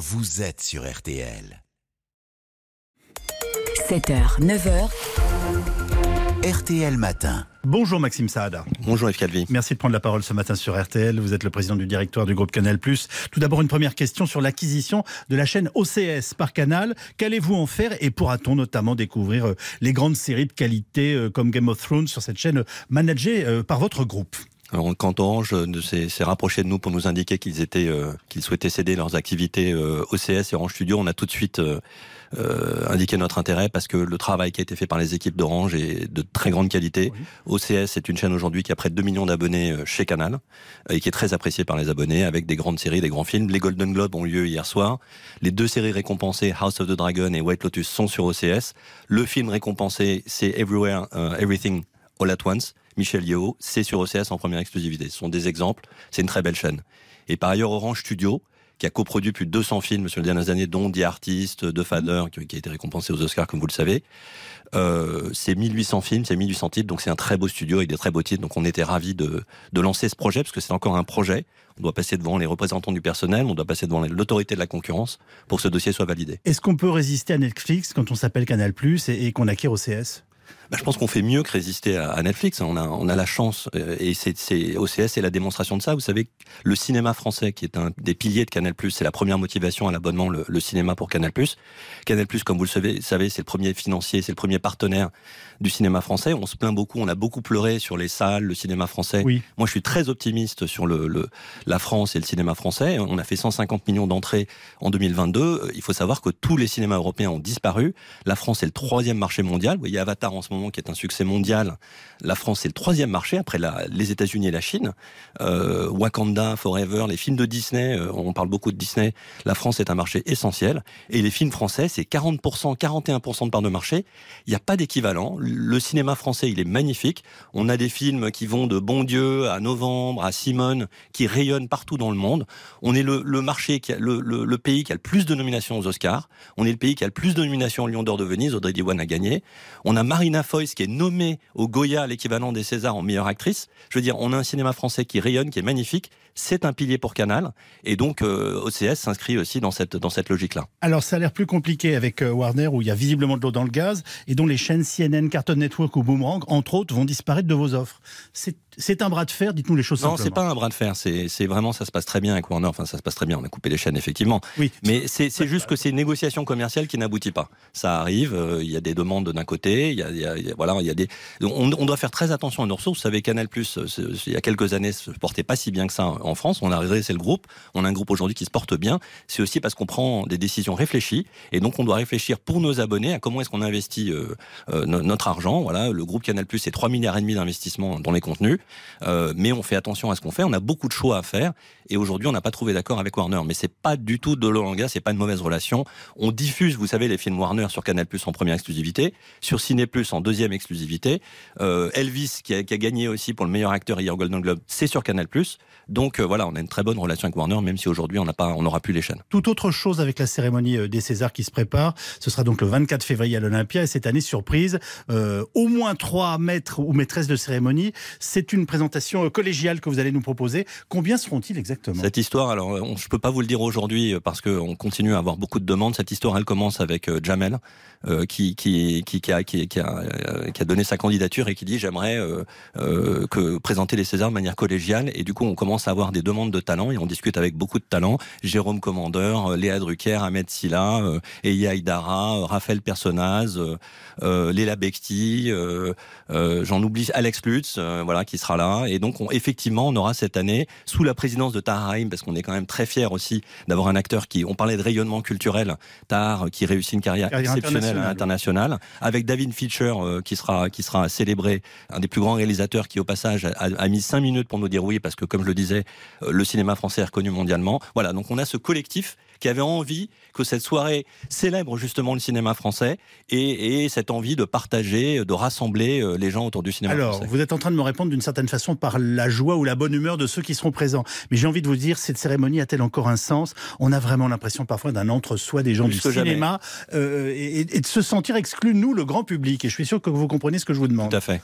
vous êtes sur RTL. 7h, 9h. RTL Matin. Bonjour Maxime Saada. Bonjour Yves Calvi. Merci de prendre la parole ce matin sur RTL. Vous êtes le président du directoire du groupe Canal+. Tout d'abord, une première question sur l'acquisition de la chaîne OCS par Canal. Qu'allez-vous en faire et pourra-t-on notamment découvrir euh, les grandes séries de qualité euh, comme Game of Thrones sur cette chaîne managée euh, par votre groupe? Alors, quand Orange s'est rapproché de nous pour nous indiquer qu'ils étaient, qu'ils souhaitaient céder leurs activités OCS et Orange Studio, on a tout de suite euh, indiquer notre intérêt parce que le travail qui a été fait par les équipes d'Orange est de très grande qualité. OCS est une chaîne aujourd'hui qui a près de 2 millions d'abonnés euh, chez Canal euh, et qui est très appréciée par les abonnés avec des grandes séries, des grands films. Les Golden Globes ont lieu hier soir. Les deux séries récompensées, House of the Dragon et White Lotus, sont sur OCS. Le film récompensé, c'est Everywhere, Everything All at Once. Michel Yeo, c'est sur OCS en première exclusivité. Ce sont des exemples. C'est une très belle chaîne. Et par ailleurs, Orange Studio, qui a coproduit plus de 200 films sur les dernières années, dont The Artist, The Father, qui, a été récompensé aux Oscars, comme vous le savez. Euh, c'est 1800 films, c'est 1800 titres, donc c'est un très beau studio avec des très beaux titres. Donc on était ravis de, de lancer ce projet, parce que c'est encore un projet. On doit passer devant les représentants du personnel, on doit passer devant l'autorité de la concurrence pour que ce dossier soit validé. Est-ce qu'on peut résister à Netflix quand on s'appelle Canal Plus et, qu'on acquiert au CS bah, je pense qu'on fait mieux que résister à, Netflix. On a, on a la chance, euh, et c'est OCS c'est la démonstration de ça. Vous savez, le cinéma français, qui est un des piliers de Canal+, c'est la première motivation à l'abonnement, le, cinéma pour Canal+. Canal+, comme vous le savez, savez c'est le premier financier, c'est le premier partenaire du cinéma français. On se plaint beaucoup, on a beaucoup pleuré sur les salles, le cinéma français. Oui. Moi, je suis très optimiste sur le, le, la France et le cinéma français. On a fait 150 millions d'entrées en 2022. Il faut savoir que tous les cinémas européens ont disparu. La France est le troisième marché mondial. Vous voyez Avatar en ce moment qui est un succès mondial. La France est le troisième marché après les États-Unis et la Chine. Euh, Wakanda, Forever, les films de Disney, euh, on parle beaucoup de Disney. La France est un marché essentiel. Et les films français, c'est 40%, 41% de part de marché. Il n'y a pas d'équivalent. Le cinéma français, il est magnifique. On a des films qui vont de Bon Dieu à Novembre, à Simone, qui rayonnent partout dans le monde. On est le, marché, le, pays qui a le plus de nominations aux Oscars. On est le pays qui a le plus de nominations au Lion d'Or de Venise. Audrey Diwan a gagné. On a Marina Foïs qui est nommée au Goya, l'équivalent des Césars en meilleure actrice. Je veux dire, on a un cinéma français qui rayonne, qui est magnifique. C'est un pilier pour Canal. Et donc, euh, OCS s'inscrit aussi dans cette, dans cette logique-là. Alors, ça a l'air plus compliqué avec euh, Warner, où il y a visiblement de l'eau dans le gaz, et dont les chaînes CNN, Cartoon Network ou Boomerang, entre autres, vont disparaître de vos offres. C'est un bras de fer, dites-nous les choses Non, c'est pas un bras de fer. C'est vraiment, ça se passe très bien avec Warner. Enfin, ça se passe très bien. On a coupé les chaînes, effectivement. Oui. Mais c'est juste que c'est une négociation commerciale qui n'aboutit pas. Ça arrive, euh, il y a des demandes d'un côté, il y a, y a, voilà, il y a des. On, on, doit faire très attention à nos ressources. Vous savez, Canal Plus, euh, il y a quelques années, se portait pas si bien que ça en France. On a redressé le groupe. On a un groupe aujourd'hui qui se porte bien. C'est aussi parce qu'on prend des décisions réfléchies. Et donc, on doit réfléchir pour nos abonnés à comment est-ce qu'on investit euh, notre argent. Voilà, le groupe Canal Plus, c'est 3 milliards et demi d'investissement dans les contenus. Euh, mais on fait attention à ce qu'on fait. On a beaucoup de choix à faire. Et aujourd'hui, on n'a pas trouvé d'accord avec Warner. Mais c'est pas du tout de l'olanga, c'est pas une mauvaise relation. On diffuse, vous savez, les films Warner sur Canal Plus en première exclusivité, sur Ciné Plus en deuxième exclusivité. Euh, Elvis, qui a, qui a, gagné aussi pour le meilleur acteur hier Golden Globe, c'est sur Canal Plus. Donc euh, voilà, on a une très bonne relation avec Warner, même si aujourd'hui on n'a pas, on n'aura plus les chaînes. Tout autre chose avec la cérémonie euh, des Césars qui se prépare. Ce sera donc le 24 février à l'Olympia et cette année surprise, euh, au moins trois maîtres ou maîtresses de cérémonie. C'est une présentation collégiale que vous allez nous proposer. Combien seront-ils exactement? Cette histoire, alors je ne peux pas vous le dire aujourd'hui parce qu'on continue à avoir beaucoup de demandes. Cette histoire, elle commence avec Jamel, qui, qui, a, qui, a, qui a donné sa candidature et qui dit j'aimerais que présenter les Césars de manière collégiale. Et du coup, on commence à avoir des demandes de talents et on discute avec beaucoup de talents. Jérôme Commandeur, euh, Léa Drucker, Ahmed Silla, euh, Eya euh, Raphaël Personnaz, euh, Léla Bexti, j'en oublie Alex Lutz, voilà, qui sera là. Et donc, on, effectivement, on aura cette année, sous la présidence de Tahar parce qu'on est quand même très fiers aussi d'avoir un acteur qui, on parlait de rayonnement culturel, Tahar, qui réussit une carrière, exceptionnelle internationale, avec David Fincher, qui sera qui sera célébré, un des plus grands réalisateurs qui, au passage, a, a mis cinq minutes pour nous dire oui, parce que, comme je le disais, euh, le cinéma français est reconnu mondialement. Voilà, donc on a ce collectif qui avait envie que cette soirée célèbre justement le cinéma français et, cette envie de partager, de rassembler euh, les gens autour du cinéma Alors, vous êtes en train de me répondre d'une certaine façon par la joie ou la bonne humeur de ceux qui seront présents. Mais j'ai envie de vous dire, cette cérémonie a-t-elle encore un sens? On a vraiment l'impression parfois d'un entre-soi des gens du cinéma euh, et, et, de se sentir exclu, nous, le grand public. Et je suis sûr que vous comprenez ce que je vous demande. Tout à fait.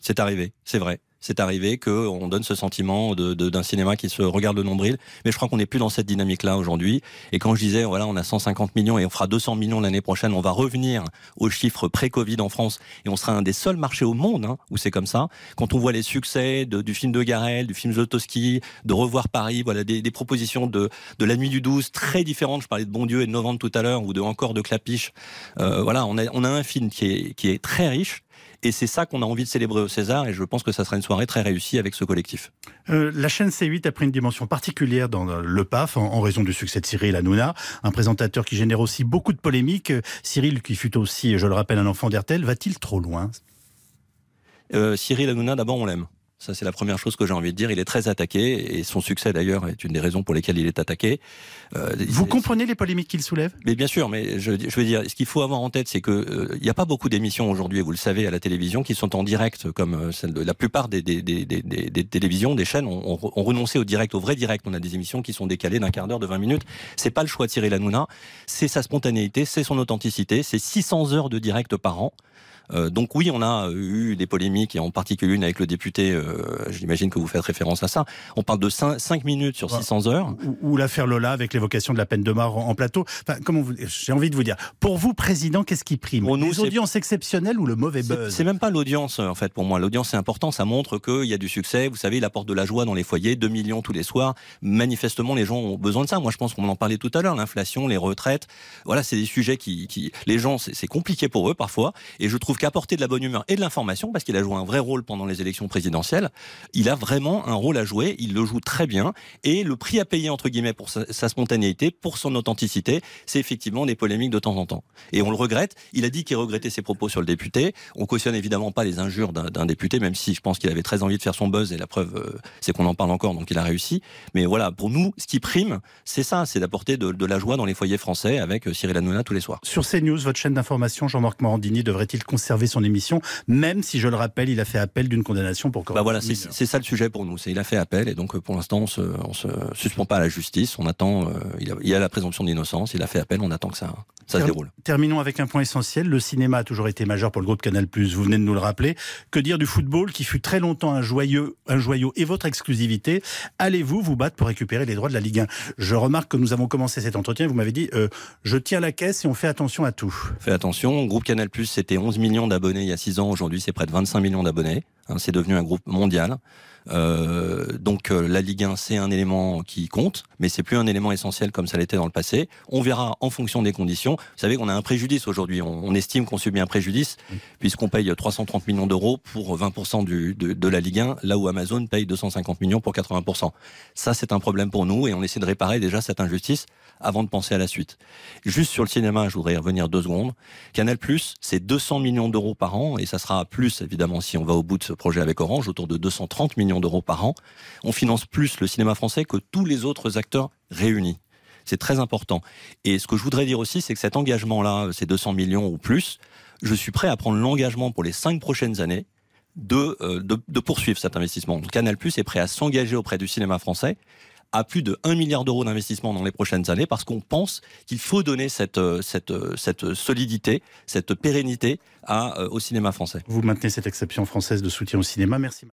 C'est arrivé, c'est vrai. C'est arrivé qu'on donne ce sentiment d'un de, cinéma qui se regarde le nombril. Mais je crois qu'on n'est plus dans cette dynamique-là aujourd'hui. Et quand je disais, voilà, on a 150 millions et on fera 200 millions l'année prochaine, on va revenir aux chiffres pré-Covid en France et on sera un des seuls marchés au monde hein, où c'est comme ça. Quand on voit les succès du film de Garel, du film Zlotowski, de Revoir Paris, voilà, des, propositions de, de La Nuit du 12 très différentes. Je parlais de Bon Dieu et de Novembre tout à l'heure ou de Encore de Clapiche. Euh, voilà, on a, on a un film qui est, qui est très riche et c'est ça qu'on a envie de célébrer au César. Et je pense que ça sera une soirée très réussie avec ce collectif. Euh, la chaîne C8 a pris une dimension particulière dans le PAF en, raison du succès de Cyril Hanouna, un présentateur qui génère aussi beaucoup de polémiques. Euh, Cyril, qui fut aussi, je le rappelle, un enfant d'RTL, va-t-il trop loin? Euh, Cyril Hanouna, d'abord, on l'aime. Ça, c'est la première chose que j'ai envie de dire. Il est très attaqué et son succès, d'ailleurs, est une des raisons pour lesquelles il est attaqué. Euh, Vous comprenez les polémiques qu'il soulève? Mais bien sûr, mais je, je, veux dire, ce qu'il faut avoir en tête, c'est que euh, il n'y a pas beaucoup d'émissions aujourd'hui, vous le savez, à la télévision, qui sont en direct, comme euh, celle de la plupart des, des, des, des télévisions, des chaînes ont, ont, renoncé au direct, au vrai direct. On a des émissions qui sont décalées d'un quart d'heure, de 20 minutes. C'est pas le choix de Cyril Hanouna, c'est sa spontanéité, c'est son authenticité, c'est 600 heures de direct par an. Euh, donc oui, on a eu des polémiques, et en particulier une avec le député, euh, j'imagine que vous faites référence à ça. On parle de 5, minutes sur 600 heures. Ou, l'affaire Lola avec l'évocation de la peine de mort en, plateau. Enfin, comment j'ai envie de vous dire, pour vous, président, qu'est-ce qui prime? Pour nous, Les audiences exceptionnelles ou le mauvais buzz? C'est même pas l'audience, en fait, pour moi. L'audience, c'est important, ça montre qu'il y a du succès. Vous savez, il apporte de la joie dans les foyers, 2 millions tous les soirs. Manifestement, les gens ont besoin de ça. Moi, je pense qu'on en parlait tout à l'heure, l'inflation, les retraites. Voilà, c'est des sujets qui, qui les gens, c'est compliqué pour eux parfois. Et je trouve qu'apporter de la bonne humeur et de l'information, parce qu'il a joué un vrai rôle pendant les élections présidentielles. Il a vraiment un rôle à jouer, il le joue très bien, et le prix à payer, entre guillemets, pour sa, spontanéité, pour son authenticité, c'est effectivement des polémiques de temps en temps. Et on le regrette, il a dit qu'il regrettait ses propos sur le député, on cautionne évidemment pas les injures d'un député, même si je pense qu'il avait très envie de faire son buzz, et la preuve, euh, c'est qu'on en parle encore, donc il a réussi. Mais voilà, pour nous, ce qui prime, c'est ça, c'est d'apporter de, la joie dans les foyers français avec euh, Cyril Hanouna tous les soirs. Sur CNews, votre chaîne d'information, Jean-Marc Morandini devrait-il conserver son émission même si je le rappelle, il a fait appel d'une condamnation pour corruption. Bah voilà, c'est ça le sujet pour nous. Il a fait appel et donc euh, pour l'instant on se, se suspend pas à la justice. On attend. Euh, il, y a, la présomption d'innocence. Il a fait appel. On attend que ça, ça se déroule. Terminons avec un point essentiel. Le cinéma a toujours été majeur pour le groupe Canal+. Vous venez de nous le rappeler. Que dire du football qui fut très longtemps un joyeux, un joyau et votre exclusivité? Allez-vous vous battre pour récupérer les droits de la Ligue 1 Je remarque que nous avons commencé cet entretien. Vous m'avez dit, euh, je tiens la caisse et on fait attention à tout. Fait attention. Groupe Canal+, c'était 11 d'abonnés il y a 6 ans. Aujourd'hui, c'est près de 25 millions d'abonnés. Hein, c'est devenu un groupe mondial. Euh, donc euh, la Ligue 1, c'est un élément qui compte, mais c'est plus un élément essentiel comme ça l'était dans le passé. On verra en fonction des conditions. Vous savez qu'on a un préjudice aujourd'hui. On, estime qu'on subit un préjudice puisqu'on paye 330 millions d'euros pour 20% du, de, de, la Ligue 1, là où Amazon paye 250 millions pour 80%. Ça, c'est un problème pour nous et on essaie de réparer déjà cette injustice avant de penser à la suite. Juste sur le cinéma, je voudrais y revenir deux secondes. Canal+, c'est 200 millions d'euros par an et ça sera plus évidemment si on va au bout de ce projet avec Orange, autour de 230 millions d'euros par an. On finance plus le cinéma français que tous les autres acteurs réunis. C'est très important. Et ce que je voudrais dire aussi, c'est que cet engagement-là, ces 200 millions ou plus, je suis prêt à prendre l'engagement pour les cinq prochaines années de, euh, poursuivre cet investissement. Canal Plus est prêt à s'engager auprès du cinéma français à plus de 1 milliard d'euros d'investissement dans les prochaines années parce qu'on pense qu'il faut donner cette, euh, euh, solidité, cette pérennité au cinéma français. Vous maintenez cette exception française de soutien au cinéma. Merci.